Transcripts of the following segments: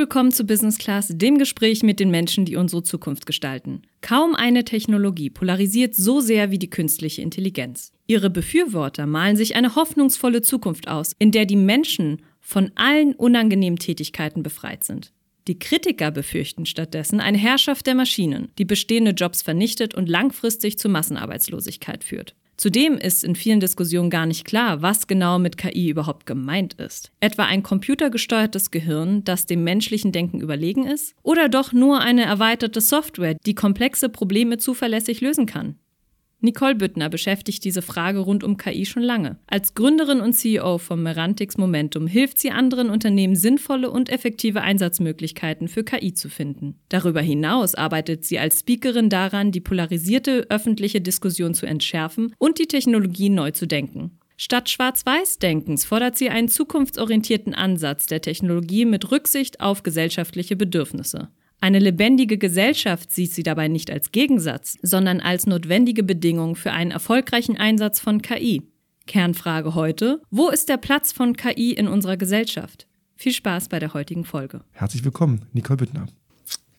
Willkommen zu Business Class, dem Gespräch mit den Menschen, die unsere Zukunft gestalten. Kaum eine Technologie polarisiert so sehr wie die künstliche Intelligenz. Ihre Befürworter malen sich eine hoffnungsvolle Zukunft aus, in der die Menschen von allen unangenehmen Tätigkeiten befreit sind. Die Kritiker befürchten stattdessen eine Herrschaft der Maschinen, die bestehende Jobs vernichtet und langfristig zu Massenarbeitslosigkeit führt. Zudem ist in vielen Diskussionen gar nicht klar, was genau mit KI überhaupt gemeint ist. Etwa ein computergesteuertes Gehirn, das dem menschlichen Denken überlegen ist? Oder doch nur eine erweiterte Software, die komplexe Probleme zuverlässig lösen kann? Nicole Büttner beschäftigt diese Frage rund um KI schon lange. Als Gründerin und CEO von Merantix Momentum hilft sie anderen Unternehmen, sinnvolle und effektive Einsatzmöglichkeiten für KI zu finden. Darüber hinaus arbeitet sie als Speakerin daran, die polarisierte öffentliche Diskussion zu entschärfen und die Technologie neu zu denken. Statt Schwarz-Weiß-Denkens fordert sie einen zukunftsorientierten Ansatz der Technologie mit Rücksicht auf gesellschaftliche Bedürfnisse. Eine lebendige Gesellschaft sieht sie dabei nicht als Gegensatz, sondern als notwendige Bedingung für einen erfolgreichen Einsatz von KI. Kernfrage heute, wo ist der Platz von KI in unserer Gesellschaft? Viel Spaß bei der heutigen Folge. Herzlich willkommen, Nicole Bittner.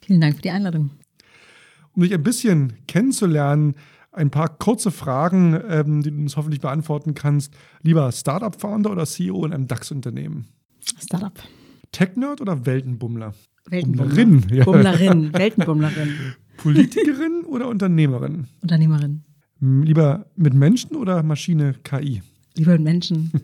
Vielen Dank für die Einladung. Um dich ein bisschen kennenzulernen, ein paar kurze Fragen, ähm, die du uns hoffentlich beantworten kannst. Lieber Startup-Founder oder CEO in einem DAX-Unternehmen? Startup. Tech-Nerd oder Weltenbummler? Weltenbummlerin. Ja. Bummlerin, Weltenbummlerin. Politikerin oder Unternehmerin? Unternehmerin. Lieber mit Menschen oder Maschine KI? Lieber mit Menschen.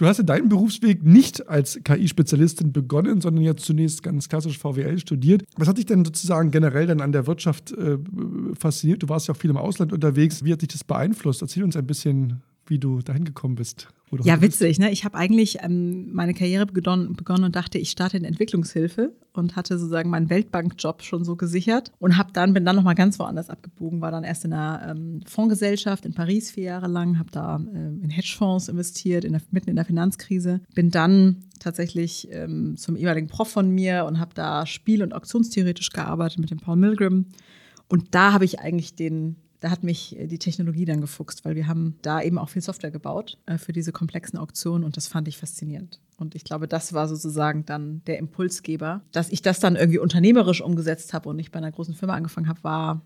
Du hast ja deinen Berufsweg nicht als KI-Spezialistin begonnen, sondern ja zunächst ganz klassisch VWL studiert. Was hat dich denn sozusagen generell dann an der Wirtschaft äh, fasziniert? Du warst ja auch viel im Ausland unterwegs. Wie hat dich das beeinflusst? Erzähl uns ein bisschen, wie du dahin gekommen bist. Ja, witzig. Ne? Ich habe eigentlich ähm, meine Karriere begonnen, begonnen und dachte, ich starte in Entwicklungshilfe und hatte sozusagen meinen Weltbankjob schon so gesichert und habe dann bin dann noch mal ganz woanders abgebogen. War dann erst in einer ähm, Fondsgesellschaft in Paris vier Jahre lang, habe da ähm, in Hedgefonds investiert, in der, mitten in der Finanzkrise. Bin dann tatsächlich ähm, zum ehemaligen Prof von mir und habe da Spiel- und Auktionstheoretisch gearbeitet mit dem Paul Milgram. Und da habe ich eigentlich den da hat mich äh, die Technologie dann gefuchst, weil wir haben da eben auch viel Software gebaut äh, für diese komplexen Auktionen und das fand ich faszinierend. Und ich glaube, das war sozusagen dann der Impulsgeber. Dass ich das dann irgendwie unternehmerisch umgesetzt habe und nicht bei einer großen Firma angefangen habe, war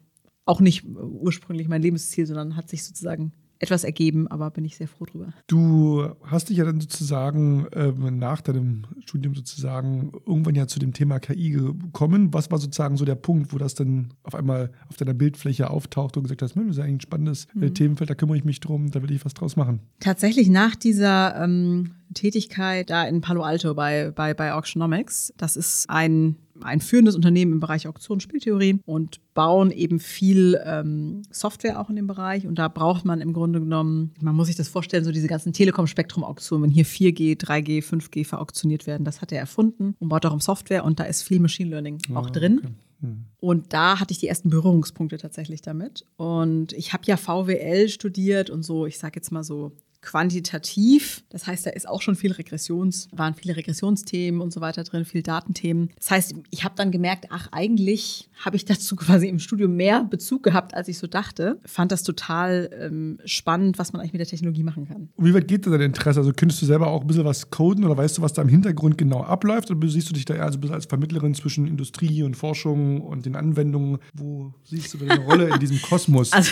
auch nicht ursprünglich mein Lebensziel, sondern hat sich sozusagen etwas ergeben, aber bin ich sehr froh drüber. Du hast dich ja dann sozusagen äh, nach deinem Studium sozusagen irgendwann ja zu dem Thema KI gekommen. Was war sozusagen so der Punkt, wo das dann auf einmal auf deiner Bildfläche auftaucht und gesagt hast, das ist eigentlich ein spannendes äh, mhm. Themenfeld, da kümmere ich mich drum, da will ich was draus machen? Tatsächlich nach dieser ähm, Tätigkeit da in Palo Alto bei, bei, bei Auctionomics, das ist ein ein führendes Unternehmen im Bereich Auktion, Spieltheorie und bauen eben viel ähm, Software auch in dem Bereich. Und da braucht man im Grunde genommen, man muss sich das vorstellen, so diese ganzen Telekom-Spektrum-Auktionen, wenn hier 4G, 3G, 5G verauktioniert werden, das hat er erfunden und baut darum Software und da ist viel Machine Learning oh, auch drin. Okay. Hm. Und da hatte ich die ersten Berührungspunkte tatsächlich damit. Und ich habe ja VWL studiert und so, ich sage jetzt mal so quantitativ. Das heißt, da ist auch schon viel Regressions, waren viele Regressionsthemen und so weiter drin, viel Datenthemen. Das heißt, ich habe dann gemerkt, ach, eigentlich habe ich dazu quasi im Studium mehr Bezug gehabt, als ich so dachte. Fand das total ähm, spannend, was man eigentlich mit der Technologie machen kann. Und wie weit geht dein Interesse? Also könntest du selber auch ein bisschen was coden oder weißt du, was da im Hintergrund genau abläuft? Oder siehst du dich da eher also als Vermittlerin zwischen Industrie und Forschung und den Anwendungen? Wo siehst du deine Rolle in diesem Kosmos? Also,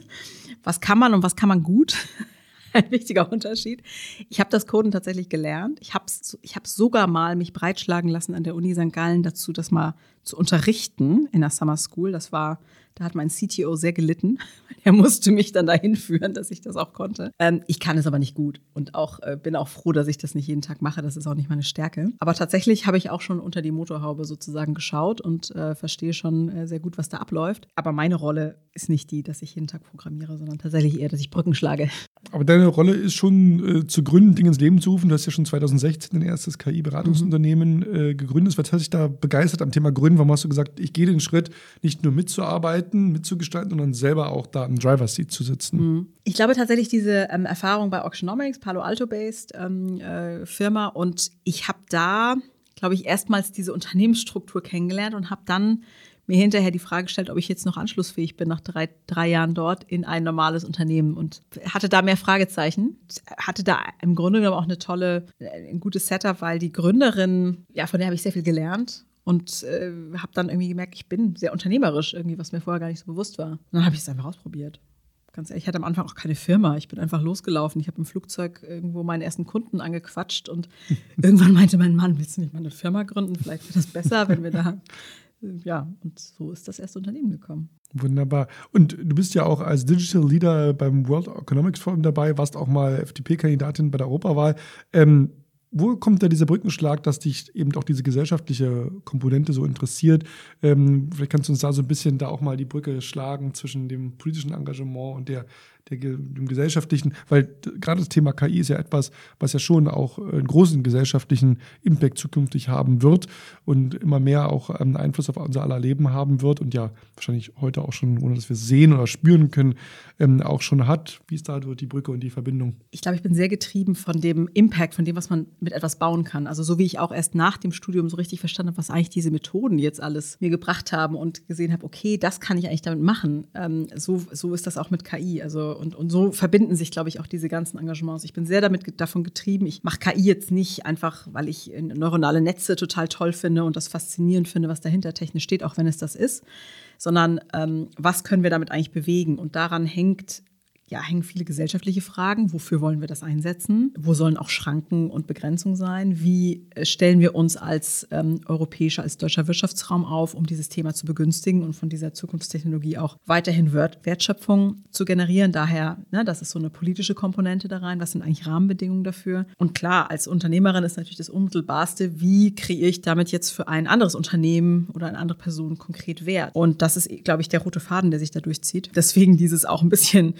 was kann man und was kann man gut? Ein wichtiger Unterschied. Ich habe das Coden tatsächlich gelernt. Ich habe ich hab sogar mal mich breitschlagen lassen an der Uni St. Gallen dazu, das mal zu unterrichten in der Summer School. Das war da hat mein CTO sehr gelitten. Er musste mich dann dahin führen, dass ich das auch konnte. Ähm, ich kann es aber nicht gut und auch äh, bin auch froh, dass ich das nicht jeden Tag mache. Das ist auch nicht meine Stärke. Aber tatsächlich habe ich auch schon unter die Motorhaube sozusagen geschaut und äh, verstehe schon äh, sehr gut, was da abläuft. Aber meine Rolle ist nicht die, dass ich jeden Tag programmiere, sondern tatsächlich eher, dass ich Brücken schlage. Aber deine Rolle ist schon äh, zu gründen, Dinge ins Leben zu rufen. Du hast ja schon 2016 ein erstes KI-Beratungsunternehmen mhm. gegründet. Was hat dich da begeistert am Thema Gründen? Warum hast du gesagt, ich gehe den Schritt, nicht nur mitzuarbeiten, mitzugestalten, sondern selber auch da im Driver Seat zu sitzen. Mhm. Ich glaube tatsächlich diese ähm, Erfahrung bei Auctionomics, Palo Alto-based ähm, äh, Firma und ich habe da, glaube ich, erstmals diese Unternehmensstruktur kennengelernt und habe dann mir hinterher die Frage gestellt, ob ich jetzt noch anschlussfähig bin nach drei, drei Jahren dort in ein normales Unternehmen und hatte da mehr Fragezeichen. Hatte da im Grunde genommen auch eine tolle, ein gutes Setup, weil die Gründerin, ja, von der habe ich sehr viel gelernt und äh, habe dann irgendwie gemerkt, ich bin sehr unternehmerisch irgendwie, was mir vorher gar nicht so bewusst war. Und dann habe ich es einfach ausprobiert. Ganz ehrlich, ich hatte am Anfang auch keine Firma. Ich bin einfach losgelaufen. Ich habe im Flugzeug irgendwo meinen ersten Kunden angequatscht und irgendwann meinte mein Mann, willst du nicht mal eine Firma gründen? Vielleicht wird das besser, wenn wir da ja, und so ist das erste Unternehmen gekommen. Wunderbar. Und du bist ja auch als Digital Leader beim World Economics Forum dabei, warst auch mal FDP-Kandidatin bei der Europawahl. Ähm, wo kommt da dieser Brückenschlag, dass dich eben auch diese gesellschaftliche Komponente so interessiert? Ähm, vielleicht kannst du uns da so ein bisschen da auch mal die Brücke schlagen zwischen dem politischen Engagement und der der, dem gesellschaftlichen, weil gerade das Thema KI ist ja etwas, was ja schon auch einen großen gesellschaftlichen Impact zukünftig haben wird und immer mehr auch einen Einfluss auf unser aller Leben haben wird und ja wahrscheinlich heute auch schon, ohne dass wir es sehen oder spüren können, ähm, auch schon hat. Wie ist da die Brücke und die Verbindung? Ich glaube, ich bin sehr getrieben von dem Impact, von dem, was man mit etwas bauen kann. Also so wie ich auch erst nach dem Studium so richtig verstanden habe, was eigentlich diese Methoden jetzt alles mir gebracht haben und gesehen habe, okay, das kann ich eigentlich damit machen. Ähm, so, so ist das auch mit KI. Also und, und so verbinden sich, glaube ich, auch diese ganzen Engagements. Ich bin sehr damit davon getrieben. Ich mache KI jetzt nicht einfach, weil ich neuronale Netze total toll finde und das faszinierend finde, was dahinter technisch steht, auch wenn es das ist, sondern ähm, was können wir damit eigentlich bewegen? Und daran hängt ja, hängen viele gesellschaftliche Fragen. Wofür wollen wir das einsetzen? Wo sollen auch Schranken und Begrenzungen sein? Wie äh, stellen wir uns als ähm, europäischer, als deutscher Wirtschaftsraum auf, um dieses Thema zu begünstigen und von dieser Zukunftstechnologie auch weiterhin Wertschöpfung zu generieren? Daher, ne, das ist so eine politische Komponente da rein. Was sind eigentlich Rahmenbedingungen dafür? Und klar, als Unternehmerin ist natürlich das Unmittelbarste, wie kreiere ich damit jetzt für ein anderes Unternehmen oder eine andere Person konkret Wert? Und das ist, glaube ich, der rote Faden, der sich da durchzieht. Deswegen dieses auch ein bisschen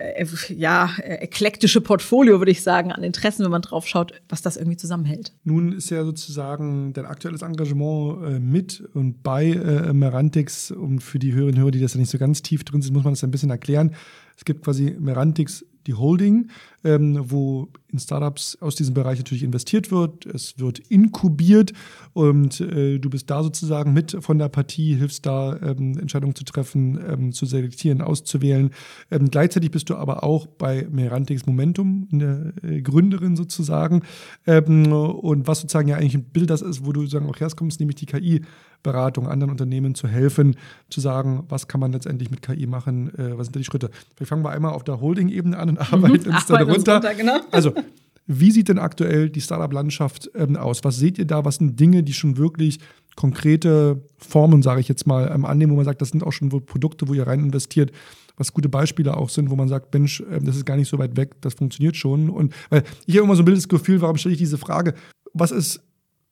äh, ja, äh, eklektische Portfolio, würde ich sagen, an Interessen, wenn man drauf schaut, was das irgendwie zusammenhält. Nun ist ja sozusagen dein aktuelles Engagement äh, mit und bei äh, Merantix und für die Hörerinnen und Hörer, die das ja nicht so ganz tief drin sind, muss man das ein bisschen erklären. Es gibt quasi Merantix die Holding, ähm, wo in Startups aus diesem Bereich natürlich investiert wird. Es wird inkubiert und äh, du bist da sozusagen mit von der Partie, hilfst da, ähm, Entscheidungen zu treffen, ähm, zu selektieren, auszuwählen. Ähm, gleichzeitig bist du aber auch bei Merantix Momentum, eine äh, Gründerin sozusagen. Ähm, und was sozusagen ja eigentlich ein Bild das ist, wo du sozusagen auch herkommst, nämlich die KI Beratung, anderen Unternehmen zu helfen, zu sagen, was kann man letztendlich mit KI machen, äh, was sind da die Schritte. Vielleicht fangen wir einmal auf der Holding-Ebene an und arbeiten mhm. uns dann runter. runter genau. Also, wie sieht denn aktuell die Startup-Landschaft ähm, aus? Was seht ihr da? Was sind Dinge, die schon wirklich konkrete Formen, sage ich jetzt mal, ähm, annehmen, wo man sagt, das sind auch schon Produkte, wo ihr rein investiert, was gute Beispiele auch sind, wo man sagt, Mensch, ähm, das ist gar nicht so weit weg, das funktioniert schon. Und weil ich habe immer so ein bildes Gefühl, warum stelle ich diese Frage? Was ist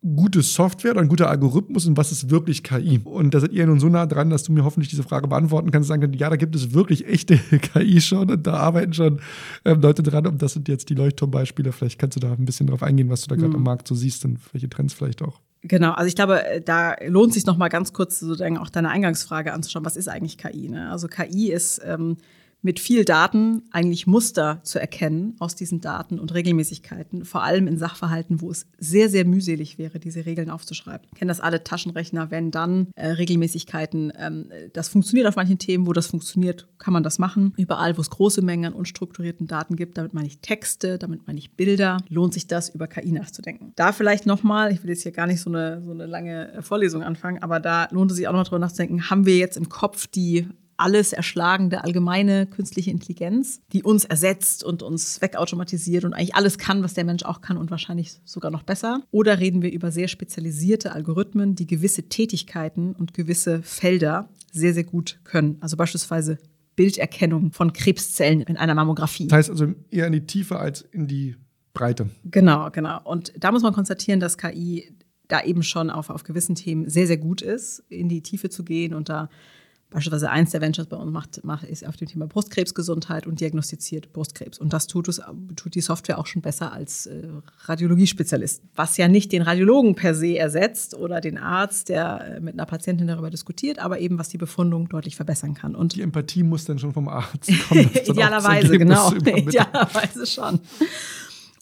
gute Software oder ein guter Algorithmus und was ist wirklich KI? Und da seid ihr nun so nah dran, dass du mir hoffentlich diese Frage beantworten kannst. Sagen, ja, da gibt es wirklich echte KI schon und da arbeiten schon ähm, Leute dran und das sind jetzt die Leuchtturmbeispiele. Vielleicht kannst du da ein bisschen drauf eingehen, was du da gerade mhm. am Markt so siehst und welche Trends vielleicht auch. Genau, also ich glaube, da lohnt sich noch mal ganz kurz sozusagen auch deine Eingangsfrage anzuschauen. Was ist eigentlich KI? Ne? Also KI ist ähm, mit viel Daten eigentlich Muster zu erkennen aus diesen Daten und Regelmäßigkeiten, vor allem in Sachverhalten, wo es sehr, sehr mühselig wäre, diese Regeln aufzuschreiben. Kennen das alle Taschenrechner, wenn dann äh, Regelmäßigkeiten, ähm, das funktioniert auf manchen Themen, wo das funktioniert, kann man das machen. Überall, wo es große Mengen an unstrukturierten Daten gibt, damit meine ich Texte, damit meine ich Bilder, lohnt sich das, über KI nachzudenken. Da vielleicht nochmal, ich will jetzt hier gar nicht so eine, so eine lange äh, Vorlesung anfangen, aber da lohnt es sich auch noch drüber nachzudenken, haben wir jetzt im Kopf die alles erschlagende allgemeine künstliche Intelligenz, die uns ersetzt und uns wegautomatisiert und eigentlich alles kann, was der Mensch auch kann und wahrscheinlich sogar noch besser? Oder reden wir über sehr spezialisierte Algorithmen, die gewisse Tätigkeiten und gewisse Felder sehr, sehr gut können? Also beispielsweise Bilderkennung von Krebszellen in einer Mammographie. Das heißt also eher in die Tiefe als in die Breite. Genau, genau. Und da muss man konstatieren, dass KI da eben schon auf, auf gewissen Themen sehr, sehr gut ist, in die Tiefe zu gehen und da Beispielsweise eins der Ventures bei uns macht, macht ist auf dem Thema Brustkrebsgesundheit und diagnostiziert Brustkrebs. Und das tut, es, tut die Software auch schon besser als äh, Radiologiespezialisten. Was ja nicht den Radiologen per se ersetzt oder den Arzt, der äh, mit einer Patientin darüber diskutiert, aber eben was die Befundung deutlich verbessern kann. Und die Empathie muss dann schon vom Arzt kommen. Idealerweise, genau. Idealerweise schon.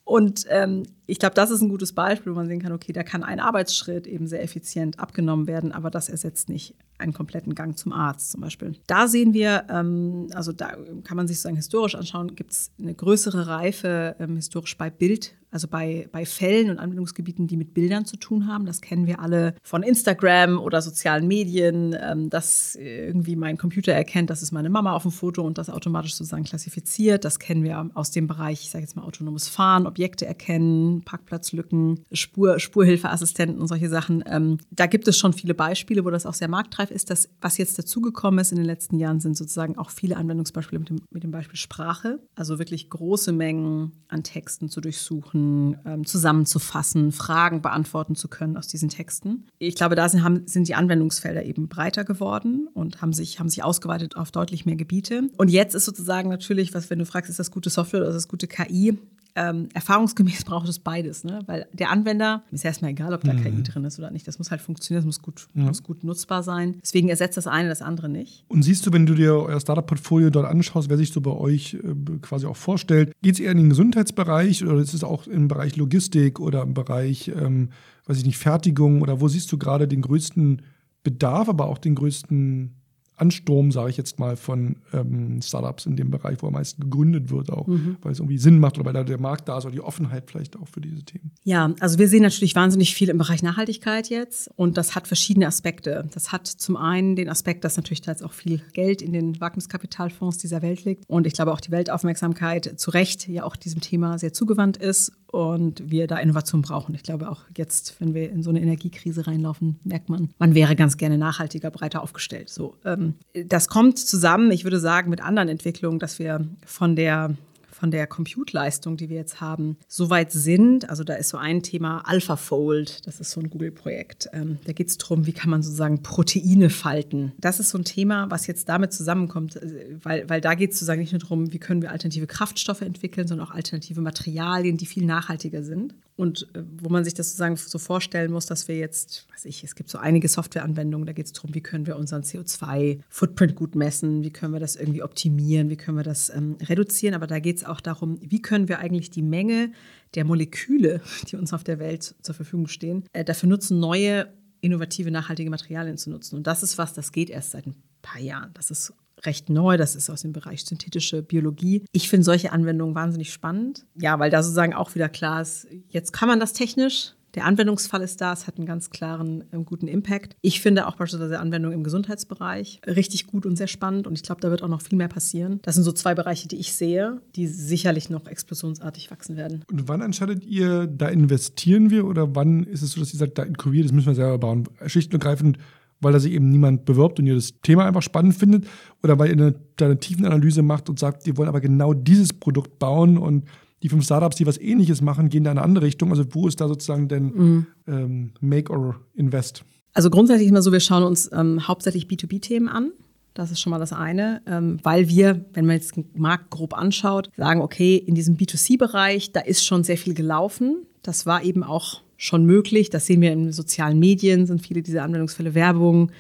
Und ähm, ich glaube, das ist ein gutes Beispiel, wo man sehen kann, okay, da kann ein Arbeitsschritt eben sehr effizient abgenommen werden, aber das ersetzt nicht einen kompletten Gang zum Arzt zum Beispiel. Da sehen wir, ähm, also da kann man sich sozusagen historisch anschauen, gibt es eine größere Reife ähm, historisch bei Bild also bei, bei Fällen und Anwendungsgebieten, die mit Bildern zu tun haben. Das kennen wir alle von Instagram oder sozialen Medien, ähm, dass irgendwie mein Computer erkennt, das ist meine Mama auf dem Foto und das automatisch sozusagen klassifiziert. Das kennen wir aus dem Bereich, ich sage jetzt mal autonomes Fahren, Objekte erkennen, Parkplatzlücken, Spur, Spurhilfeassistenten und solche Sachen. Ähm, da gibt es schon viele Beispiele, wo das auch sehr marktreif ist. Das, was jetzt dazugekommen ist in den letzten Jahren, sind sozusagen auch viele Anwendungsbeispiele mit dem, mit dem Beispiel Sprache. Also wirklich große Mengen an Texten zu durchsuchen ähm, zusammenzufassen, Fragen beantworten zu können aus diesen Texten. Ich glaube, da sind, haben, sind die Anwendungsfelder eben breiter geworden und haben sich, haben sich ausgeweitet auf deutlich mehr Gebiete. Und jetzt ist sozusagen natürlich, was, wenn du fragst, ist das gute Software oder ist das gute KI? Ähm, erfahrungsgemäß braucht es beides, ne? weil der Anwender ist erstmal egal, ob da mhm. KI drin ist oder nicht. Das muss halt funktionieren, das muss gut, ja. muss gut nutzbar sein. Deswegen ersetzt das eine das andere nicht. Und siehst du, wenn du dir euer Startup-Portfolio dort anschaust, wer sich so bei euch äh, quasi auch vorstellt, geht es eher in den Gesundheitsbereich oder ist es auch im Bereich Logistik oder im Bereich, ähm, weiß ich nicht, Fertigung oder wo siehst du gerade den größten Bedarf, aber auch den größten Ansturm, sage ich jetzt mal, von ähm, Startups in dem Bereich, wo am meisten gegründet wird, auch mhm. weil es irgendwie Sinn macht oder weil da der Markt da ist oder die Offenheit vielleicht auch für diese Themen. Ja, also wir sehen natürlich wahnsinnig viel im Bereich Nachhaltigkeit jetzt und das hat verschiedene Aspekte. Das hat zum einen den Aspekt, dass natürlich da jetzt auch viel Geld in den Wagniskapitalfonds dieser Welt liegt und ich glaube auch die Weltaufmerksamkeit zu Recht ja auch diesem Thema sehr zugewandt ist und wir da Innovation brauchen. Ich glaube auch jetzt, wenn wir in so eine Energiekrise reinlaufen, merkt man, man wäre ganz gerne nachhaltiger, breiter aufgestellt. So, ähm, das kommt zusammen, ich würde sagen, mit anderen Entwicklungen, dass wir von der von der Compute-Leistung, die wir jetzt haben, so weit sind. Also da ist so ein Thema AlphaFold, das ist so ein Google-Projekt. Ähm, da geht es darum, wie kann man sozusagen Proteine falten. Das ist so ein Thema, was jetzt damit zusammenkommt, äh, weil, weil da geht es sozusagen nicht nur darum, wie können wir alternative Kraftstoffe entwickeln, sondern auch alternative Materialien, die viel nachhaltiger sind. Und äh, wo man sich das sozusagen so vorstellen muss, dass wir jetzt, weiß ich, es gibt so einige Softwareanwendungen, da geht es darum, wie können wir unseren CO2-Footprint gut messen, wie können wir das irgendwie optimieren, wie können wir das ähm, reduzieren. Aber da geht es auch darum, wie können wir eigentlich die Menge der Moleküle, die uns auf der Welt zur Verfügung stehen, äh, dafür nutzen, neue innovative, nachhaltige Materialien zu nutzen. Und das ist was, das geht erst seit ein paar Jahren. Das ist recht neu. Das ist aus dem Bereich synthetische Biologie. Ich finde solche Anwendungen wahnsinnig spannend. Ja, weil da sozusagen auch wieder klar ist, jetzt kann man das technisch. Der Anwendungsfall ist da, es hat einen ganz klaren, äh, guten Impact. Ich finde auch beispielsweise Anwendungen im Gesundheitsbereich richtig gut und sehr spannend und ich glaube, da wird auch noch viel mehr passieren. Das sind so zwei Bereiche, die ich sehe, die sicherlich noch explosionsartig wachsen werden. Und wann entscheidet ihr, da investieren wir oder wann ist es so, dass ihr sagt, da inkubiert, das müssen wir selber bauen? Schlicht und ergreifend weil da sich eben niemand bewirbt und ihr das Thema einfach spannend findet oder weil ihr eine, eine Tiefenanalyse macht und sagt, wir wollen aber genau dieses Produkt bauen und die fünf Startups, die was ähnliches machen, gehen da in eine andere Richtung. Also wo ist da sozusagen denn mhm. ähm, Make or Invest? Also grundsätzlich ist immer so, wir schauen uns ähm, hauptsächlich B2B-Themen an. Das ist schon mal das eine, ähm, weil wir, wenn man jetzt den Markt grob anschaut, sagen, okay, in diesem B2C-Bereich, da ist schon sehr viel gelaufen. Das war eben auch schon möglich. Das sehen wir in sozialen Medien, sind viele dieser Anwendungsfälle Werbung,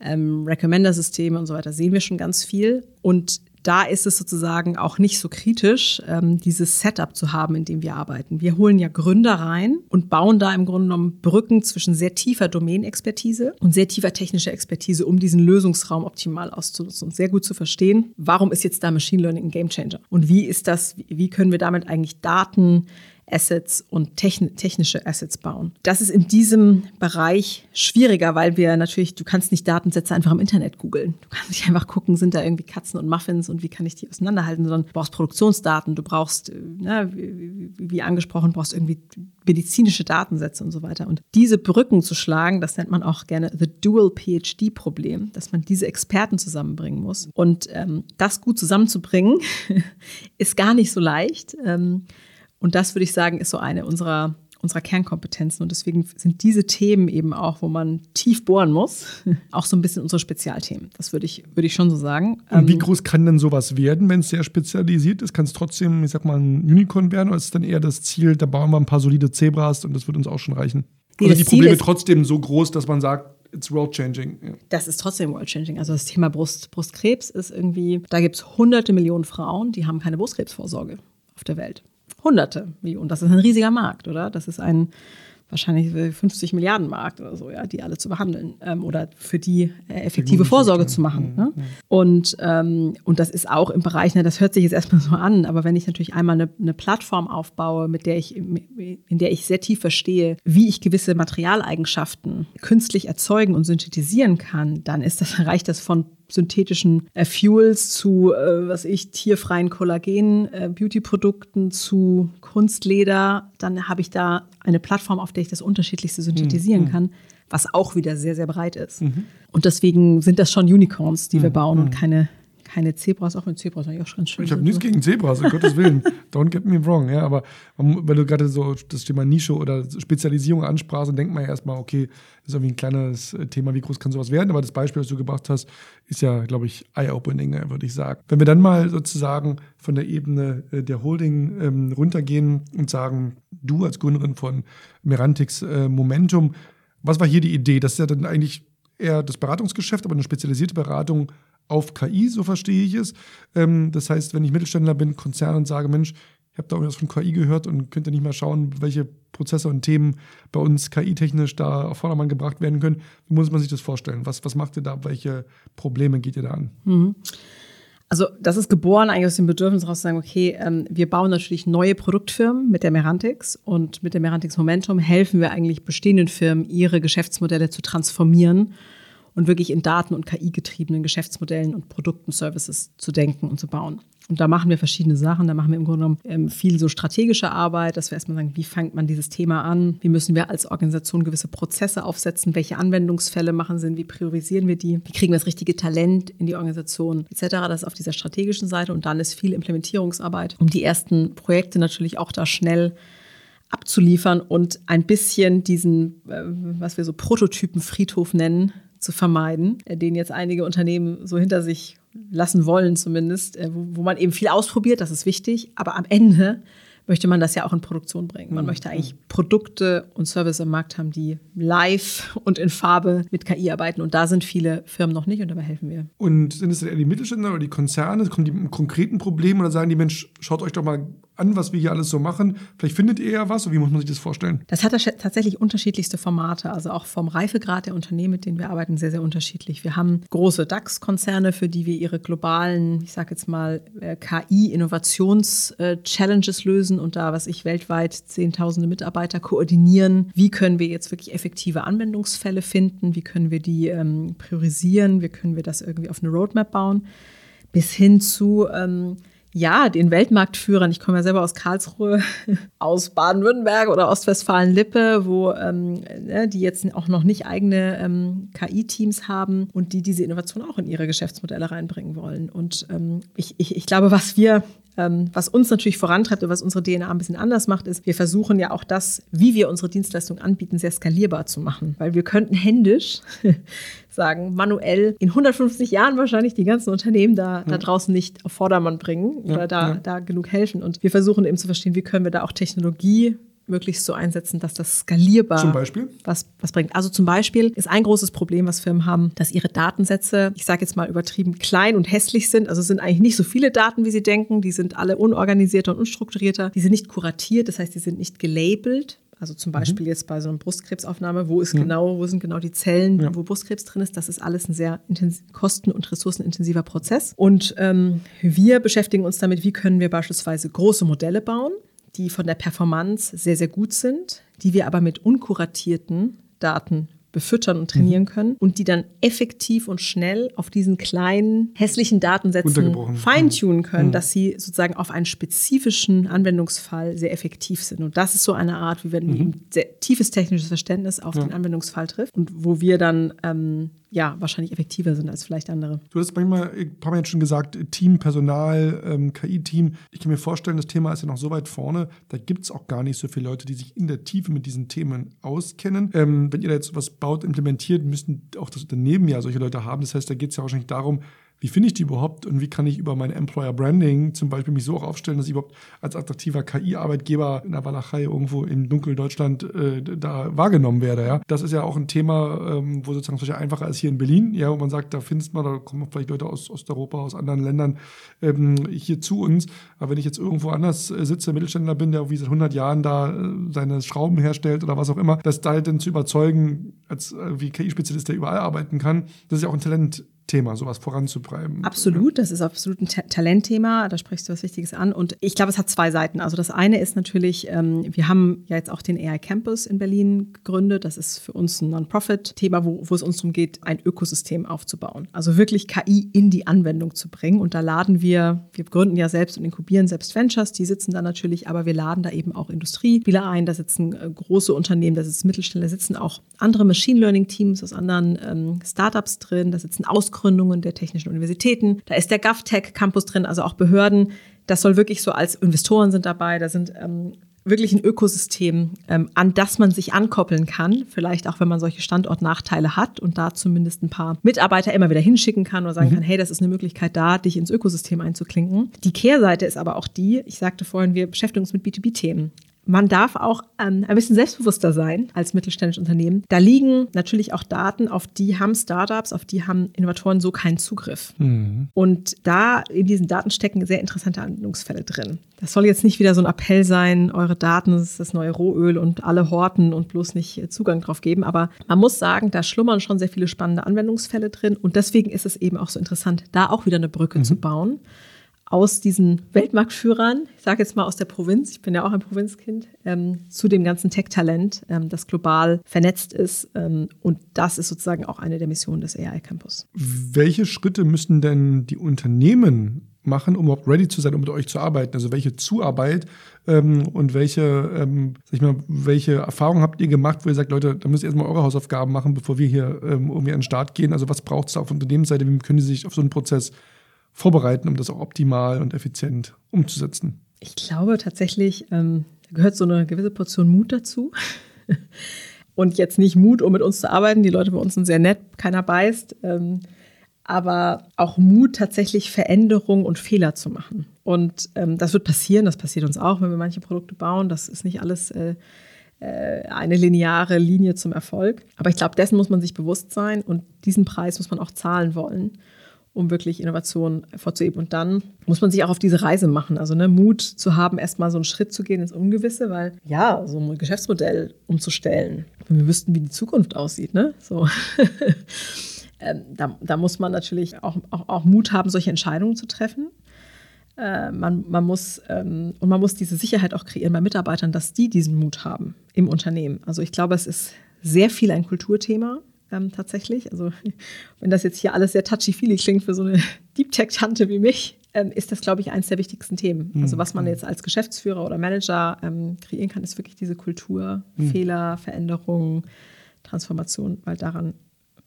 ähm, Recommender-Systeme und so weiter, sehen wir schon ganz viel. Und da ist es sozusagen auch nicht so kritisch, ähm, dieses Setup zu haben, in dem wir arbeiten. Wir holen ja Gründer rein und bauen da im Grunde genommen Brücken zwischen sehr tiefer Domänexpertise und sehr tiefer technischer Expertise, um diesen Lösungsraum optimal auszunutzen und sehr gut zu verstehen, warum ist jetzt da Machine Learning ein Gamechanger und wie ist das, wie können wir damit eigentlich Daten Assets und technische Assets bauen. Das ist in diesem Bereich schwieriger, weil wir natürlich, du kannst nicht Datensätze einfach im Internet googeln. Du kannst nicht einfach gucken, sind da irgendwie Katzen und Muffins und wie kann ich die auseinanderhalten, sondern du brauchst Produktionsdaten, du brauchst, äh, ne, wie, wie angesprochen, brauchst irgendwie medizinische Datensätze und so weiter. Und diese Brücken zu schlagen, das nennt man auch gerne the Dual PhD-Problem, dass man diese Experten zusammenbringen muss. Und ähm, das gut zusammenzubringen, ist gar nicht so leicht. Ähm, und das würde ich sagen, ist so eine unserer, unserer Kernkompetenzen. Und deswegen sind diese Themen eben auch, wo man tief bohren muss, auch so ein bisschen unsere Spezialthemen. Das würde ich, würde ich schon so sagen. Und wie ähm, groß kann denn sowas werden, wenn es sehr spezialisiert ist? Kann es trotzdem, ich sag mal, ein Unicorn werden oder ist es dann eher das Ziel, da bauen wir ein paar solide Zebras und das wird uns auch schon reichen? Nee, oder die Probleme trotzdem so groß, dass man sagt, it's world changing. Ja. Das ist trotzdem world changing. Also das Thema Brust, Brustkrebs ist irgendwie, da gibt es hunderte Millionen Frauen, die haben keine Brustkrebsvorsorge auf der Welt. Hunderte Millionen. Das ist ein riesiger Markt, oder? Das ist ein wahrscheinlich 50 Milliarden Markt oder so, ja, die alle zu behandeln ähm, oder für die äh, effektive Vorsorge zu machen. Ne? Und, ähm, und das ist auch im Bereich, ne, das hört sich jetzt erstmal so an, aber wenn ich natürlich einmal eine, eine Plattform aufbaue, mit der ich, in der ich sehr tief verstehe, wie ich gewisse Materialeigenschaften künstlich erzeugen und synthetisieren kann, dann ist das, reicht das von synthetischen äh, Fuels zu, äh, was ich, tierfreien Kollagen, äh, Beauty-Produkten zu Kunstleder, dann habe ich da eine Plattform, auf der ich das Unterschiedlichste synthetisieren mhm. kann, was auch wieder sehr, sehr breit ist. Mhm. Und deswegen sind das schon Unicorns, die wir mhm. bauen und mhm. keine keine Zebras, auch wenn Zebras eigentlich auch ganz schön Ich habe nichts gegen Zebras, um Gottes Willen. Don't get me wrong. Ja, aber weil du gerade so das Thema Nische oder Spezialisierung ansprachst, dann denkt man ja erstmal, okay, das ist irgendwie ein kleines äh, Thema, wie groß kann sowas werden? Aber das Beispiel, das du gebracht hast, ist ja, glaube ich, eye-opening, äh, würde ich sagen. Wenn wir dann mal sozusagen von der Ebene äh, der Holding ähm, runtergehen und sagen, du als Gründerin von Merantix äh, Momentum, was war hier die Idee? Das ist ja dann eigentlich eher das Beratungsgeschäft, aber eine spezialisierte Beratung auf KI, so verstehe ich es. Ähm, das heißt, wenn ich Mittelständler bin, Konzern und sage, Mensch, ich habe da irgendwas von KI gehört und könnt ihr nicht mal schauen, welche Prozesse und Themen bei uns KI-technisch da auf Vordermann gebracht werden können. Wie muss man sich das vorstellen? Was, was macht ihr da? Welche Probleme geht ihr da an? Mhm. Also das ist geboren eigentlich aus dem Bedürfnis heraus zu sagen, okay, ähm, wir bauen natürlich neue Produktfirmen mit der Merantix und mit der Merantix Momentum helfen wir eigentlich bestehenden Firmen, ihre Geschäftsmodelle zu transformieren und wirklich in Daten- und KI-getriebenen Geschäftsmodellen und Produkten, Services zu denken und zu bauen. Und da machen wir verschiedene Sachen. Da machen wir im Grunde genommen ähm, viel so strategische Arbeit, dass wir erstmal sagen, wie fängt man dieses Thema an? Wie müssen wir als Organisation gewisse Prozesse aufsetzen? Welche Anwendungsfälle machen Sinn? Wie priorisieren wir die? Wie kriegen wir das richtige Talent in die Organisation etc.? Das ist auf dieser strategischen Seite. Und dann ist viel Implementierungsarbeit, um die ersten Projekte natürlich auch da schnell abzuliefern und ein bisschen diesen, äh, was wir so Prototypen-Friedhof nennen, zu vermeiden, äh, den jetzt einige Unternehmen so hinter sich lassen wollen zumindest, äh, wo, wo man eben viel ausprobiert, das ist wichtig, aber am Ende möchte man das ja auch in Produktion bringen. Man mhm. möchte eigentlich Produkte und Services am Markt haben, die live und in Farbe mit KI arbeiten. Und da sind viele Firmen noch nicht und dabei helfen wir. Und sind es eher die Mittelständler oder die Konzerne? Kommen die mit konkreten Problemen oder sagen die, Mensch, schaut euch doch mal an, was wir hier alles so machen. Vielleicht findet ihr ja was, oder wie muss man sich das vorstellen? Das hat tatsächlich unterschiedlichste Formate, also auch vom Reifegrad der Unternehmen, mit denen wir arbeiten, sehr, sehr unterschiedlich. Wir haben große DAX-Konzerne, für die wir ihre globalen, ich sage jetzt mal, äh, KI-Innovations-Challenges lösen und da, was ich weltweit zehntausende Mitarbeiter koordinieren. Wie können wir jetzt wirklich effektive Anwendungsfälle finden? Wie können wir die ähm, priorisieren? Wie können wir das irgendwie auf eine Roadmap bauen? Bis hin zu ähm, ja, den Weltmarktführern, ich komme ja selber aus Karlsruhe, aus Baden-Württemberg oder Ostwestfalen-Lippe, wo ähm, ne, die jetzt auch noch nicht eigene ähm, KI-Teams haben und die diese Innovation auch in ihre Geschäftsmodelle reinbringen wollen. Und ähm, ich, ich, ich glaube, was wir ähm, was uns natürlich vorantreibt und was unsere DNA ein bisschen anders macht, ist, wir versuchen ja auch das, wie wir unsere Dienstleistung anbieten, sehr skalierbar zu machen. Weil wir könnten händisch sagen, manuell in 150 Jahren wahrscheinlich die ganzen Unternehmen da, da draußen nicht auf Vordermann bringen oder ja, da, ja. da genug helfen. Und wir versuchen eben zu verstehen, wie können wir da auch Technologie möglichst so einsetzen, dass das skalierbar zum Beispiel? Was, was bringt. Also zum Beispiel ist ein großes Problem, was Firmen haben, dass ihre Datensätze, ich sage jetzt mal übertrieben, klein und hässlich sind. Also es sind eigentlich nicht so viele Daten, wie sie denken. Die sind alle unorganisierter und unstrukturierter. Die sind nicht kuratiert, das heißt, die sind nicht gelabelt. Also zum mhm. Beispiel mhm. jetzt bei so einer Brustkrebsaufnahme, wo ist mhm. genau, wo sind genau die Zellen, ja. wo Brustkrebs drin ist. Das ist alles ein sehr kosten- und ressourcenintensiver Prozess. Und ähm, wir beschäftigen uns damit, wie können wir beispielsweise große Modelle bauen, die von der Performance sehr, sehr gut sind, die wir aber mit unkuratierten Daten befüttern und trainieren mhm. können und die dann effektiv und schnell auf diesen kleinen hässlichen Datensätzen feintunen können, mhm. dass sie sozusagen auf einen spezifischen Anwendungsfall sehr effektiv sind. Und das ist so eine Art, wie wenn mhm. ein sehr tiefes technisches Verständnis auf ja. den Anwendungsfall trifft und wo wir dann ähm, ja, wahrscheinlich effektiver sind als vielleicht andere. Du hast manchmal, ein paar Mal jetzt schon gesagt, Team, Personal, ähm, KI-Team. Ich kann mir vorstellen, das Thema ist ja noch so weit vorne, da gibt es auch gar nicht so viele Leute, die sich in der Tiefe mit diesen Themen auskennen. Ähm, wenn ihr da jetzt was baut, implementiert, müssten auch das Unternehmen ja solche Leute haben. Das heißt, da geht es ja wahrscheinlich darum, wie finde ich die überhaupt und wie kann ich über mein Employer Branding zum Beispiel mich so auch aufstellen, dass ich überhaupt als attraktiver KI-Arbeitgeber in der Walachei irgendwo im dunklen Deutschland äh, da wahrgenommen werde. Ja? Das ist ja auch ein Thema, ähm, wo sozusagen solche einfacher als hier in Berlin, ja, wo man sagt, da findest man, da kommen vielleicht Leute aus Osteuropa, aus anderen Ländern ähm, hier zu uns. Aber wenn ich jetzt irgendwo anders äh, sitze, Mittelständler bin, der wie seit 100 Jahren da äh, seine Schrauben herstellt oder was auch immer, das da halt dann zu überzeugen, als äh, wie KI-Spezialist, der überall arbeiten kann, das ist ja auch ein Talent Thema, sowas voranzutreiben. Absolut, das ist absolut ein Ta Talentthema, da sprichst du was Wichtiges an. Und ich glaube, es hat zwei Seiten. Also das eine ist natürlich, ähm, wir haben ja jetzt auch den AI Campus in Berlin gegründet. Das ist für uns ein Non-Profit-Thema, wo, wo es uns darum geht, ein Ökosystem aufzubauen. Also wirklich KI in die Anwendung zu bringen. Und da laden wir, wir gründen ja selbst und inkubieren selbst Ventures, die sitzen da natürlich, aber wir laden da eben auch Industriespieler ein, da sitzen äh, große Unternehmen, da sitzen Mittelständler, da sitzen auch andere Machine Learning-Teams aus anderen ähm, Startups drin, da sitzen Aus Ausgründungen der technischen Universitäten. Da ist der GovTech Campus drin, also auch Behörden. Das soll wirklich so als Investoren sind dabei. Da sind ähm, wirklich ein Ökosystem, ähm, an das man sich ankoppeln kann. Vielleicht auch, wenn man solche Standortnachteile hat und da zumindest ein paar Mitarbeiter immer wieder hinschicken kann oder sagen mhm. kann, hey, das ist eine Möglichkeit da, dich ins Ökosystem einzuklinken. Die Kehrseite ist aber auch die, ich sagte vorhin, wir beschäftigen uns mit B2B-Themen man darf auch ähm, ein bisschen selbstbewusster sein als mittelständisches Unternehmen. Da liegen natürlich auch Daten, auf die haben Startups, auf die haben Innovatoren so keinen Zugriff. Mhm. Und da in diesen Daten stecken sehr interessante Anwendungsfälle drin. Das soll jetzt nicht wieder so ein Appell sein, eure Daten das ist das neue Rohöl und alle horten und bloß nicht äh, Zugang drauf geben. Aber man muss sagen, da schlummern schon sehr viele spannende Anwendungsfälle drin. Und deswegen ist es eben auch so interessant, da auch wieder eine Brücke mhm. zu bauen aus diesen Weltmarktführern, ich sage jetzt mal aus der Provinz, ich bin ja auch ein Provinzkind, ähm, zu dem ganzen Tech-Talent, ähm, das global vernetzt ist. Ähm, und das ist sozusagen auch eine der Missionen des AI Campus. Welche Schritte müssen denn die Unternehmen machen, um überhaupt ready zu sein, um mit euch zu arbeiten? Also welche Zuarbeit ähm, und welche, ähm, sag ich mal, welche Erfahrungen habt ihr gemacht, wo ihr sagt, Leute, da müsst ihr erstmal eure Hausaufgaben machen, bevor wir hier ähm, irgendwie an den Start gehen? Also was braucht es da auf Unternehmensseite? Wie können Sie sich auf so einen Prozess vorbereiten, um das auch optimal und effizient umzusetzen? Ich glaube tatsächlich, ähm, gehört so eine gewisse Portion Mut dazu. und jetzt nicht Mut, um mit uns zu arbeiten. Die Leute bei uns sind sehr nett, keiner beißt. Ähm, aber auch Mut, tatsächlich Veränderungen und Fehler zu machen. Und ähm, das wird passieren, das passiert uns auch, wenn wir manche Produkte bauen. Das ist nicht alles äh, äh eine lineare Linie zum Erfolg. Aber ich glaube, dessen muss man sich bewusst sein und diesen Preis muss man auch zahlen wollen um wirklich Innovation vorzuheben. Und dann muss man sich auch auf diese Reise machen. Also ne, Mut zu haben, erstmal so einen Schritt zu gehen ins Ungewisse, weil ja, so ein Geschäftsmodell umzustellen, wenn wir wüssten, wie die Zukunft aussieht, ne? So. ähm, da, da, muss man natürlich auch, auch, auch, Mut haben, solche Entscheidungen zu treffen. Äh, man, man, muss, ähm, und man muss diese Sicherheit auch kreieren bei Mitarbeitern, dass die diesen Mut haben im Unternehmen. Also ich glaube, es ist sehr viel ein Kulturthema ähm, tatsächlich. Also wenn das jetzt hier alles sehr touchy-feely klingt für so eine Deep Tech-Tante wie mich, ähm, ist das, glaube ich, eines der wichtigsten Themen. Mhm. Also was man jetzt als Geschäftsführer oder Manager ähm, kreieren kann, ist wirklich diese Kultur, mhm. Fehler, Veränderungen, Transformation, weil daran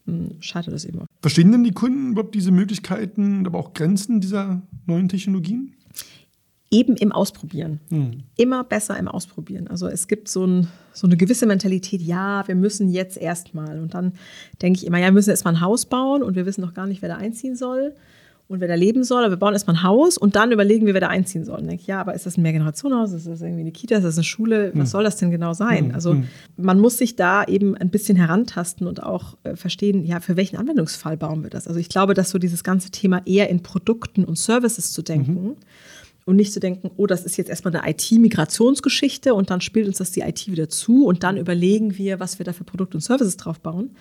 hm, scheitert es eben auch. Verstehen denn die Kunden überhaupt diese Möglichkeiten, aber auch Grenzen dieser neuen Technologien? Eben im Ausprobieren. Hm. Immer besser im Ausprobieren. Also es gibt so, ein, so, eine gewisse Mentalität, ja, wir müssen jetzt erstmal. Und dann denke ich immer, ja, wir müssen erstmal ein Haus bauen und wir wissen noch gar nicht, wer da einziehen soll und wer da leben soll. Aber wir bauen erstmal ein Haus und dann überlegen wir, wer da einziehen soll. Und denke ich, ja, aber ist das ein Mehrgenerationenhaus? Ist das irgendwie eine Kita? Ist das eine Schule? Was hm. soll das denn genau sein? Hm. Also hm. man muss sich da eben ein bisschen herantasten und auch äh, verstehen, ja, für welchen Anwendungsfall bauen wir das? Also ich glaube, dass so dieses ganze Thema eher in Produkten und Services zu denken. Mhm und nicht zu denken, oh, das ist jetzt erstmal eine IT-Migrationsgeschichte und dann spielt uns das die IT wieder zu und dann überlegen wir, was wir da für Produkte und Services drauf bauen.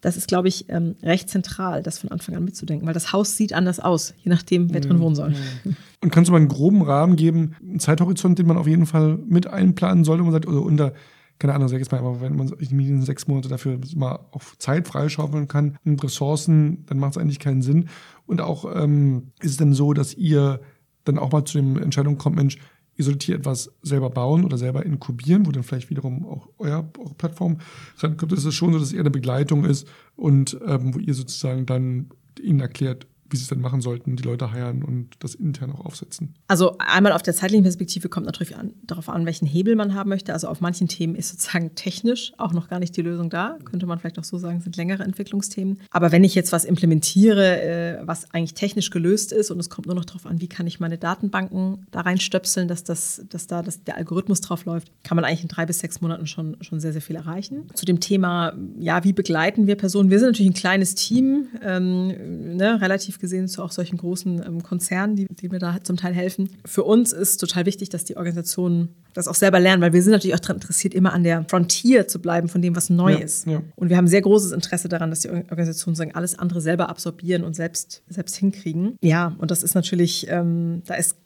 Das ist, glaube ich, ähm, recht zentral, das von Anfang an mitzudenken, weil das Haus sieht anders aus, je nachdem, wer drin mhm. wohnen soll. Mhm. Und kannst du mal einen groben Rahmen geben, einen Zeithorizont, den man auf jeden Fall mit einplanen sollte, man sagt, oder unter keine Ahnung, sag ich jetzt mal, aber wenn man in sechs Monate dafür mal auf Zeit freischaufeln kann und Ressourcen, dann macht es eigentlich keinen Sinn. Und auch ähm, ist es denn so, dass ihr dann auch mal zu der Entscheidung kommt, Mensch, ihr solltet hier etwas selber bauen oder selber inkubieren, wo dann vielleicht wiederum auch euer, eure Plattform rankommt. Ist schon so, dass es eher eine Begleitung ist und ähm, wo ihr sozusagen dann ihnen erklärt, wie sie es denn machen sollten, die Leute heiern und das intern auch aufsetzen? Also einmal auf der zeitlichen Perspektive kommt natürlich an, darauf an, welchen Hebel man haben möchte. Also auf manchen Themen ist sozusagen technisch auch noch gar nicht die Lösung da. Könnte man vielleicht auch so sagen, sind längere Entwicklungsthemen. Aber wenn ich jetzt was implementiere, äh, was eigentlich technisch gelöst ist und es kommt nur noch darauf an, wie kann ich meine Datenbanken da reinstöpseln, dass, das, dass da dass der Algorithmus drauf läuft, kann man eigentlich in drei bis sechs Monaten schon, schon sehr, sehr viel erreichen. Zu dem Thema, ja, wie begleiten wir Personen? Wir sind natürlich ein kleines Team, ähm, ne, relativ gesehen zu auch solchen großen ähm, Konzernen, die, die mir da zum Teil helfen. Für uns ist total wichtig, dass die Organisationen das auch selber lernen, weil wir sind natürlich auch daran interessiert, immer an der Frontier zu bleiben von dem, was neu Ja, ist. ja. Und wir haben sehr großes Interesse daran, dass die Organisationen sagen, alles andere selber absorbieren und selbst, selbst hinkriegen. Ja, und das ist natürlich, ähm, da ist,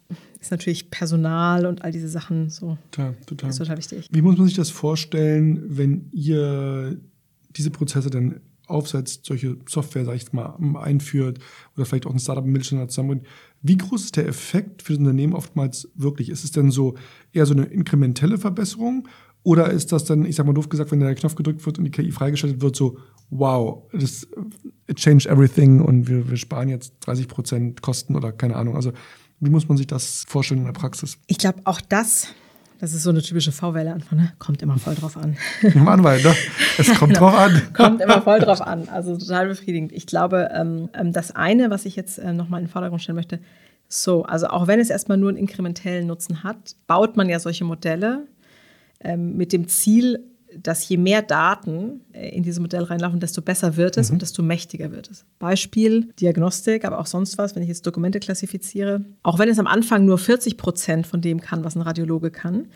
ist natürlich Personal und all diese Sachen so, Total, total. ist total wichtig. Wie muss man sich das vorstellen, wenn ihr diese Prozesse dann aufsetzt, solche Software, sag ich mal, einführt oder vielleicht auch ein Startup im Mittelstand zusammen? Wie groß ist der Effekt für das Unternehmen oftmals wirklich? Ist es denn so eher so eine inkrementelle Verbesserung oder ist das dann, ich sag mal doof gesagt, wenn der Knopf gedrückt wird und die KI freigeschaltet wird, so, wow, das it changed everything und wir, wir sparen jetzt 30 Prozent Kosten oder keine Ahnung. Also wie muss man sich das vorstellen in der Praxis? Ich glaube, auch das, das ist so eine typische V-Welle-Antwort, ne? kommt immer voll drauf an. Mann, weil, ne? Es kommt drauf an. kommt immer voll drauf an. Also total befriedigend. Ich glaube, ähm, ähm, das eine, was ich jetzt äh, nochmal in den Vordergrund stellen möchte, so, also auch wenn es erstmal nur einen inkrementellen Nutzen hat, baut man ja solche Modelle ähm, mit dem Ziel, dass je mehr Daten äh, in diese Modelle reinlaufen, desto besser wird es und desto mächtiger wird es. Beispiel Diagnostik, aber auch sonst was, wenn ich jetzt Dokumente klassifiziere. Auch wenn es am Anfang nur 40 Prozent von dem kann, was ein Radiologe kann,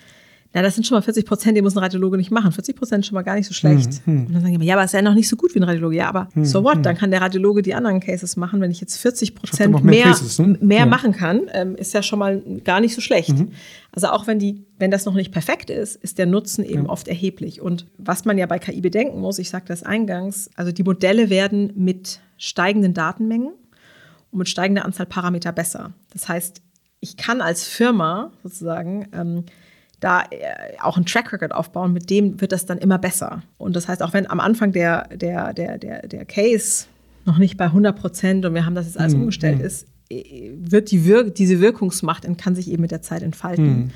na, das sind schon mal 40 Prozent, die muss ein Radiologe nicht machen. 40 Prozent ist schon mal gar nicht so schlecht. Und dann sagen die immer, ja, aber es ist ja noch nicht so gut wie ein Radiologe. Ja, aber so what? Dann kann der Radiologe die anderen Cases machen. Wenn ich jetzt 40 Prozent mehr mehr, Cases, ne? mehr Ja. machen kann, ähm, ist ja schon mal gar nicht so schlecht. Also auch wenn die, wenn das noch nicht perfekt ist, ist der Nutzen eben oft erheblich. Und was man ja bei KI bedenken muss, ich sagte das eingangs, also die Modelle werden mit steigenden Datenmengen und mit steigender Anzahl Parameter besser. Das heißt, ich kann als Firma sozusagen ähm, da äh, auch einen Track Record aufbauen, mit dem wird das dann immer besser. Und das heißt, auch wenn am Anfang der, der, der, der, der Case noch nicht bei 100 Prozent und wir haben das jetzt alles umgestellt ist, äh, wird die Wir diese Wirkungsmacht kann sich eben mit der Zeit entfalten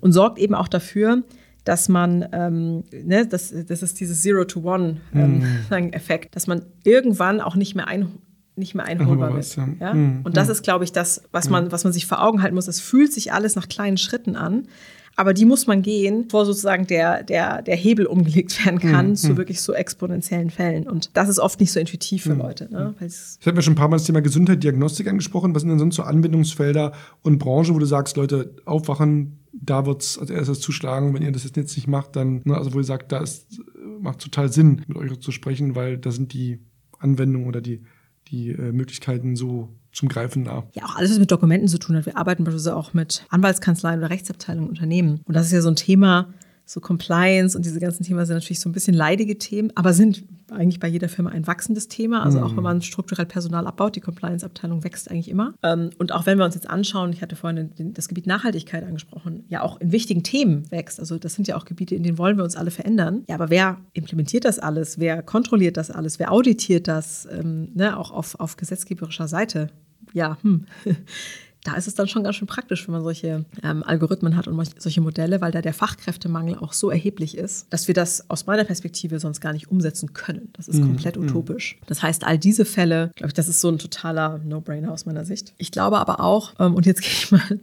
und sorgt eben auch dafür, dass man, ähm, ne, das, das ist dieses Zero-to-One-Effekt, dass man irgendwann auch nicht mehr ein nicht mehr einholbar wird. ist, ja. Ja? Mhm, Und das ist, glaube ich, das, was man, was man sich vor Augen halten muss. Es fühlt sich alles nach kleinen Schritten an, aber die muss man gehen, bevor sozusagen der, der, der Hebel umgelegt werden kann Mhm, zu wirklich so exponentiellen Fällen. Und das ist oft nicht so intuitiv Mhm, für Leute. Ne? Es- Ich habe ja schon ein paar Mal das Thema Gesundheit, Diagnostik angesprochen. Was sind denn sonst so Anwendungsfelder und Branchen, wo du sagst, Leute, aufwachen, da wird es als erstes zuschlagen. Wenn ihr das jetzt nicht macht, dann, ne, also wo ihr sagt, da ist, macht total Sinn, mit euch zu sprechen, weil da sind die Anwendungen oder die, die äh, Möglichkeiten so zum Greifen nah. ja, auch alles, was mit Dokumenten zu tun hat. Wir arbeiten beispielsweise auch mit Anwaltskanzleien oder Rechtsabteilungen, Unternehmen. Und das ist ja so ein Thema, so Compliance und diese ganzen Themen sind natürlich so ein bisschen leidige Themen, aber sind eigentlich bei jeder Firma ein wachsendes Thema. Also auch wenn man strukturell Personal abbaut, die Compliance-Abteilung wächst eigentlich immer. Ähm, Und auch wenn wir uns jetzt anschauen, ich hatte vorhin das Gebiet Nachhaltigkeit angesprochen, ja auch in wichtigen Themen wächst. Also das sind ja auch Gebiete, in denen wollen wir uns alle verändern. Ja, aber wer implementiert das alles? Wer kontrolliert das alles? Wer auditiert das? Ähm, ne, auch auf, auf gesetzgeberischer Seite. Ja, hm. da ist es dann schon ganz schön praktisch, wenn man solche ähm, Algorithmen hat und solche Modelle, weil da der Fachkräftemangel auch so erheblich ist, dass wir das aus meiner Perspektive sonst gar nicht umsetzen können. Das ist komplett utopisch. Das heißt, all diese Fälle, glaube ich, das ist so ein totaler No-Brainer aus meiner Sicht. Ich glaube aber auch, ähm, und jetzt gehe ich mal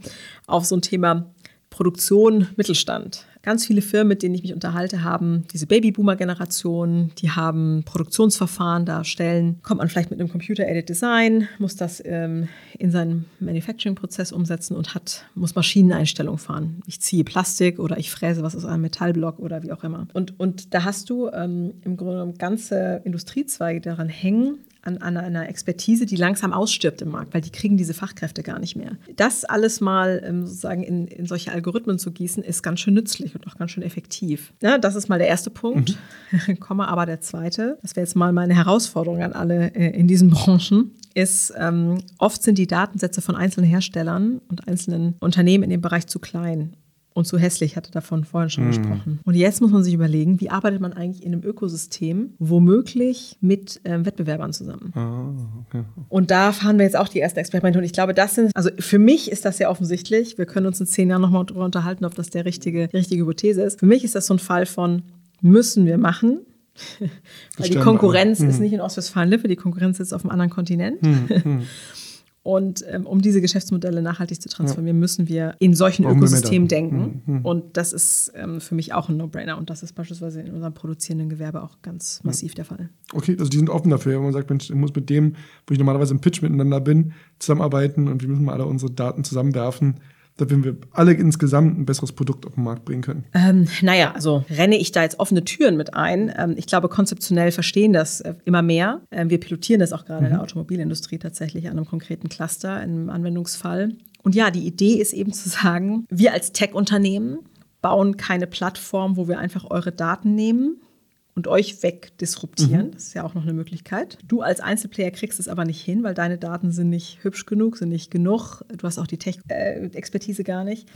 auf so ein Thema Produktion, Mittelstand. Ganz viele Firmen, mit denen ich mich unterhalte, haben diese Babyboomer-Generation, die haben Produktionsverfahren darstellen. Kommt man vielleicht mit einem Computer-Aided Design, muss das ähm, in seinen Manufacturing-Prozess umsetzen und hat, muss Maschineneinstellungen fahren. Ich ziehe Plastik oder ich fräse was aus einem Metallblock oder wie auch immer. Und, und da hast du ähm, im Grunde genommen ganze Industriezweige daran hängen, an, an einer Expertise, die langsam ausstirbt im Markt, weil die kriegen diese Fachkräfte gar nicht mehr. Das alles mal ähm, sozusagen in, in solche Algorithmen zu gießen, ist ganz schön nützlich und auch ganz schön effektiv. Ja, das ist mal der erste Punkt. Komme aber der zweite. Das wäre jetzt mal meine Herausforderung an alle äh, in diesen Branchen. Ist, ähm, oft sind die Datensätze von einzelnen Herstellern und einzelnen Unternehmen in dem Bereich zu klein. Und zu hässlich, hatte davon vorhin schon mhm. gesprochen. Und jetzt muss man sich überlegen, wie arbeitet man eigentlich in einem Ökosystem, womöglich mit ähm, Wettbewerbern zusammen. Ah, okay. Und da fahren wir jetzt auch die ersten Experimente. Und ich glaube, das sind, also für mich ist das ja offensichtlich. Wir können uns in zehn Jahren nochmal darüber unterhalten, ob das der richtige, die richtige Hypothese ist. Für mich ist das so ein Fall von, müssen wir machen. Weil die Konkurrenz ist hm. nicht in Ostwestfalen-Lippe, die Konkurrenz ist auf einem anderen Kontinent. Hm, hm. Und ähm, um diese Geschäftsmodelle nachhaltig zu transformieren, ja. müssen wir in solchen Ökosystemen denken. Mhm. Und das ist ähm, für mich auch ein No-Brainer. Und das ist beispielsweise in unserem produzierenden Gewerbe auch ganz massiv ja. der Fall. Okay, also die sind offen dafür. Wenn man sagt, Mensch, ich muss mit dem, wo ich normalerweise im Pitch miteinander bin, zusammenarbeiten und wir müssen mal alle unsere Daten zusammenwerfen damit wir alle insgesamt ein besseres Produkt auf den Markt bringen können? Ähm, naja, also renne ich da jetzt offene Türen mit ein. Ähm, ich glaube, konzeptionell verstehen das äh, immer mehr. Ähm, wir pilotieren das auch gerade mhm. in der mhm. Automobilindustrie tatsächlich an einem konkreten Cluster, einem Anwendungsfall. Und ja, die Idee ist eben zu sagen, wir als Tech-Unternehmen bauen keine Plattform, wo wir einfach eure Daten nehmen und euch wegdisruptieren. Mhm. Das ist ja auch noch eine Möglichkeit. Du als Einzelplayer kriegst es aber nicht hin, weil deine Daten sind nicht hübsch genug, sind nicht genug. Du hast auch die Tech-Expertise gar nicht.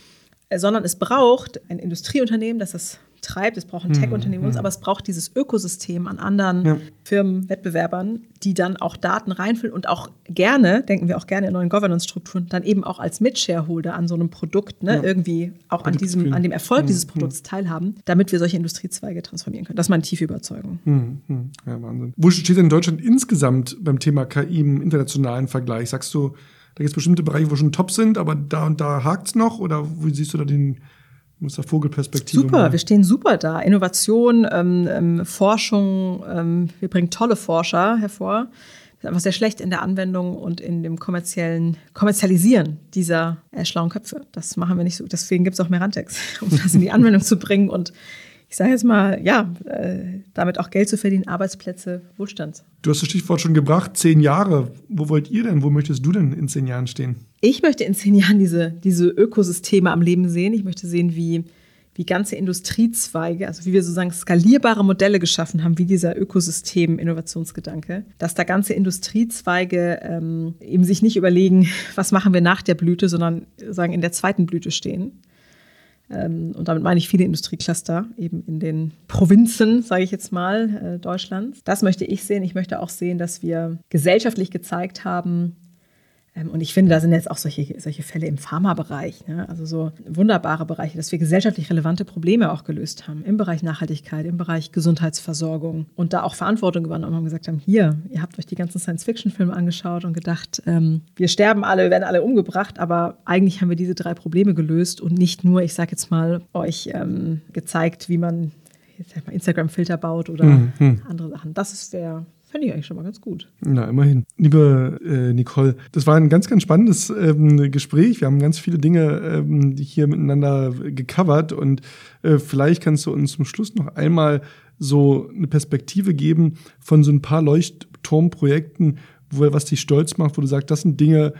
Äh, sondern es braucht ein Industrieunternehmen, das das treibt. Es braucht ein hm, Tech-Unternehmen, mhm. aber es braucht dieses Ökosystem an anderen ja. Firmen, Wettbewerbern, die dann auch Daten reinfüllen und auch gerne, denken wir auch gerne in neuen Governance-Strukturen, dann eben auch als Mitshareholder an so einem Produkt ne, ja. irgendwie auch an, diesem, an dem Erfolg mhm. dieses Produkts mhm. teilhaben, damit wir solche Industriezweige transformieren können. Das ist meine tiefe Überzeugung. Mhm. Ja, Wahnsinn. Wo steht denn Deutschland insgesamt beim Thema KI im internationalen Vergleich? Sagst du, da gibt es bestimmte Bereiche, wo schon top sind, aber da und da hakt es noch? Oder wie siehst du da den aus der Vogelperspektive. Super, mal. wir stehen super da. Innovation, ähm, ähm, Forschung, ähm, wir bringen tolle Forscher hervor. Wir sind einfach sehr schlecht in der Anwendung und in dem kommerziellen Kommerzialisieren dieser äh, schlauen Köpfe. Das machen wir nicht so. Deswegen gibt es auch mehr Rantex, um das in die Anwendung zu bringen und ich sage jetzt mal, ja, äh, damit auch Geld zu verdienen, Arbeitsplätze, Wohlstand. Du hast das Stichwort schon gebracht, zehn Jahre. Wo wollt ihr denn, wo möchtest du denn in zehn Jahren stehen? Ich möchte in zehn Jahren diese, diese Ökosysteme am Leben sehen. Ich möchte sehen, wie, wie ganze Industriezweige, also wie wir sozusagen skalierbare Modelle geschaffen haben, wie dieser Ökosystem-Innovationsgedanke, dass da ganze Industriezweige ähm, eben sich nicht überlegen, was machen wir nach der Blüte, sondern sagen in der zweiten Blüte stehen und damit meine ich viele Industriecluster eben in den Provinzen, sage ich jetzt mal, äh, Deutschlands. Das möchte ich sehen. Ich möchte auch sehen, dass wir gesellschaftlich gezeigt haben, ähm, und ich finde, da sind jetzt auch solche, solche Fälle im Pharmabereich, ne? also so wunderbare Bereiche, dass wir gesellschaftlich relevante Probleme auch gelöst haben im Bereich Nachhaltigkeit, im Bereich Gesundheitsversorgung und da auch Verantwortung übernommen haben und gesagt haben, hier, ihr habt euch die ganzen Science-Fiction-Filme angeschaut und gedacht, ähm, wir sterben alle, wir werden alle umgebracht, aber eigentlich haben wir diese drei Probleme gelöst und nicht nur, ich sage jetzt mal, euch ähm, gezeigt, wie man Instagram-Filter baut oder mhm. andere Sachen. Das ist der Fände ich eigentlich schon mal ganz gut. Na, immerhin. Liebe äh, Nicole, das war ein ganz, ganz spannendes ähm, Gespräch. Wir haben ganz viele Dinge ähm, hier miteinander gecovert und äh, vielleicht kannst du uns zum Schluss noch einmal so eine Perspektive geben von so ein paar Leuchtturmprojekten, wo, was dich stolz macht, wo du sagst, das sind Dinge,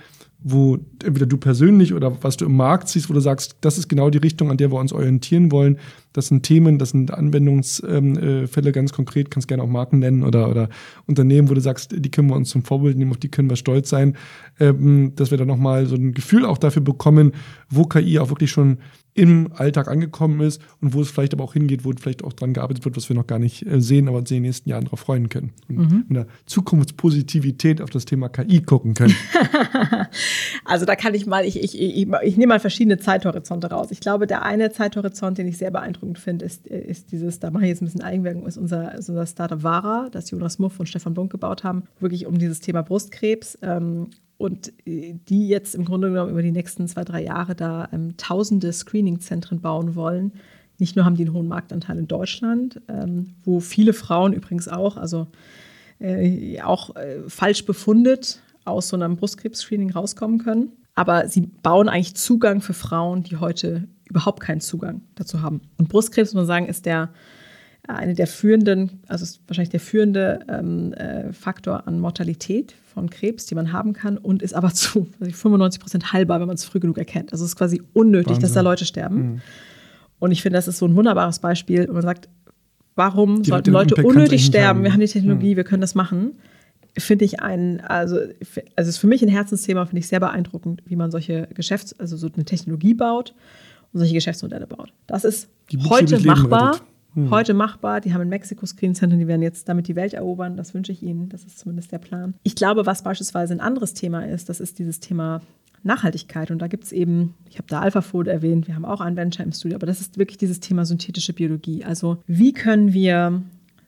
wo entweder du persönlich oder was du im Markt siehst, wo du sagst, das ist genau die Richtung, an der wir uns orientieren wollen. Das sind Themen, das sind Anwendungsfälle ähm, äh, ganz konkret, kannst gerne auch Marken nennen oder, oder Unternehmen, wo du sagst, die können wir uns zum Vorbild nehmen, auf die können wir stolz sein, ähm, dass wir dann nochmal so ein Gefühl auch dafür bekommen, wo KI auch wirklich schon im Alltag angekommen ist und wo es vielleicht aber auch hingeht, wo vielleicht auch dran gearbeitet wird, was wir noch gar nicht äh, sehen, aber uns in den nächsten Jahren darauf freuen können. Und mhm. in der Zukunftspositivität auf das Thema KI gucken können. also da kann ich mal, ich, ich, ich, ich nehme mal verschiedene Zeithorizonte raus. Ich glaube, der eine Zeithorizont, den ich sehr beeindruckend finde, ist, ist dieses, da mache ich jetzt ein bisschen Eigenwerbung, ist unser, ist unser Startup Vara, das Jonas Muff und Stefan Blunk gebaut haben, wirklich um dieses Thema Brustkrebs. Ähm, und äh, die jetzt im Grunde genommen über die nächsten zwei, drei Jahre da ähm, tausende Screening-Zentren bauen wollen. Nicht nur haben die einen hohen Marktanteil in Deutschland, ähm, wo viele Frauen übrigens auch, also äh, auch äh, falsch befundet aus so einem Brustkrebs-Screening rauskommen können. Aber sie bauen eigentlich Zugang für Frauen, die heute überhaupt keinen Zugang dazu haben. Und Brustkrebs, muss man sagen, ist der eine der führenden, also ist wahrscheinlich der führende ähm, äh, Faktor an Mortalität von Krebs, die man haben kann und ist aber zu 95 Prozent heilbar, wenn man es früh genug erkennt. Also es ist quasi unnötig, Wahnsinn. dass da Leute sterben. Mhm. Und ich finde, das ist so ein wunderbares Beispiel, wo man sagt, warum die sollten Leute unnötig sterben? Wir haben die Technologie, mhm. wir können das machen. Finde ich ein, also, also ist für mich ein Herzensthema, finde ich sehr beeindruckend, wie man solche Geschäfts-, also so eine Technologie baut und solche Geschäftsmodelle baut. Das ist heute machbar. Hm. Heute machbar. Die haben in Mexiko Screen Center, die werden jetzt damit die Welt erobern. Das wünsche ich ihnen. Das ist zumindest der Plan. Ich glaube, was beispielsweise ein anderes Thema ist, das ist dieses Thema Nachhaltigkeit. Und da gibt es eben, ich habe da AlphaFood erwähnt, wir haben auch ein Venture im Studio, aber das ist wirklich dieses Thema synthetische Biologie. Also wie können wir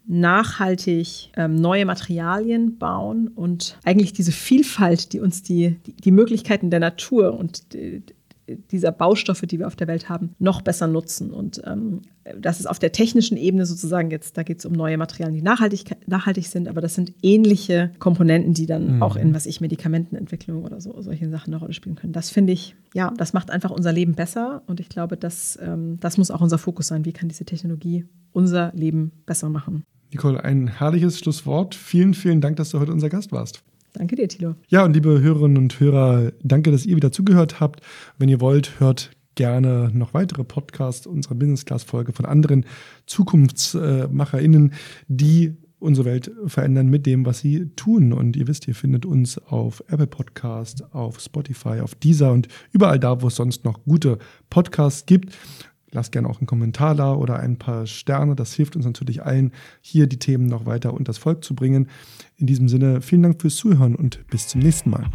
nachhaltig ähm, neue Materialien bauen und eigentlich diese Vielfalt, die uns die, die, die Möglichkeiten der Natur und die, dieser Baustoffe, die wir auf der Welt haben, noch besser nutzen. Und ähm, das ist auf der technischen Ebene sozusagen jetzt, da geht es um neue Materialien, die nachhaltig, nachhaltig sind, aber das sind ähnliche Komponenten, die dann mhm. auch in, was ich, Medikamentenentwicklung oder so, solche Sachen eine Rolle spielen können. Das finde ich, ja, das macht einfach unser Leben besser und ich glaube, das, ähm, das muss auch unser Fokus sein. Wie kann diese Technologie unser Leben besser machen? Nicole, ein herrliches Schlusswort. Vielen, vielen Dank, dass du heute unser Gast warst. Danke dir, Thilo. Ja, und liebe Hörerinnen und Hörer, danke, dass ihr wieder zugehört habt. Wenn ihr wollt, hört gerne noch weitere Podcasts unserer Business Class Folge von anderen ZukunftsmacherInnen, die unsere Welt verändern mit dem, was sie tun. Und ihr wisst, ihr findet uns auf Apple Podcast, auf Spotify, auf Deezer und überall da, wo es sonst noch gute Podcasts gibt. Lasst gerne auch einen Kommentar da oder ein paar Sterne. Das hilft uns natürlich allen, hier die Themen noch weiter unter das Volk zu bringen. In diesem Sinne, vielen Dank fürs Zuhören und bis zum nächsten Mal.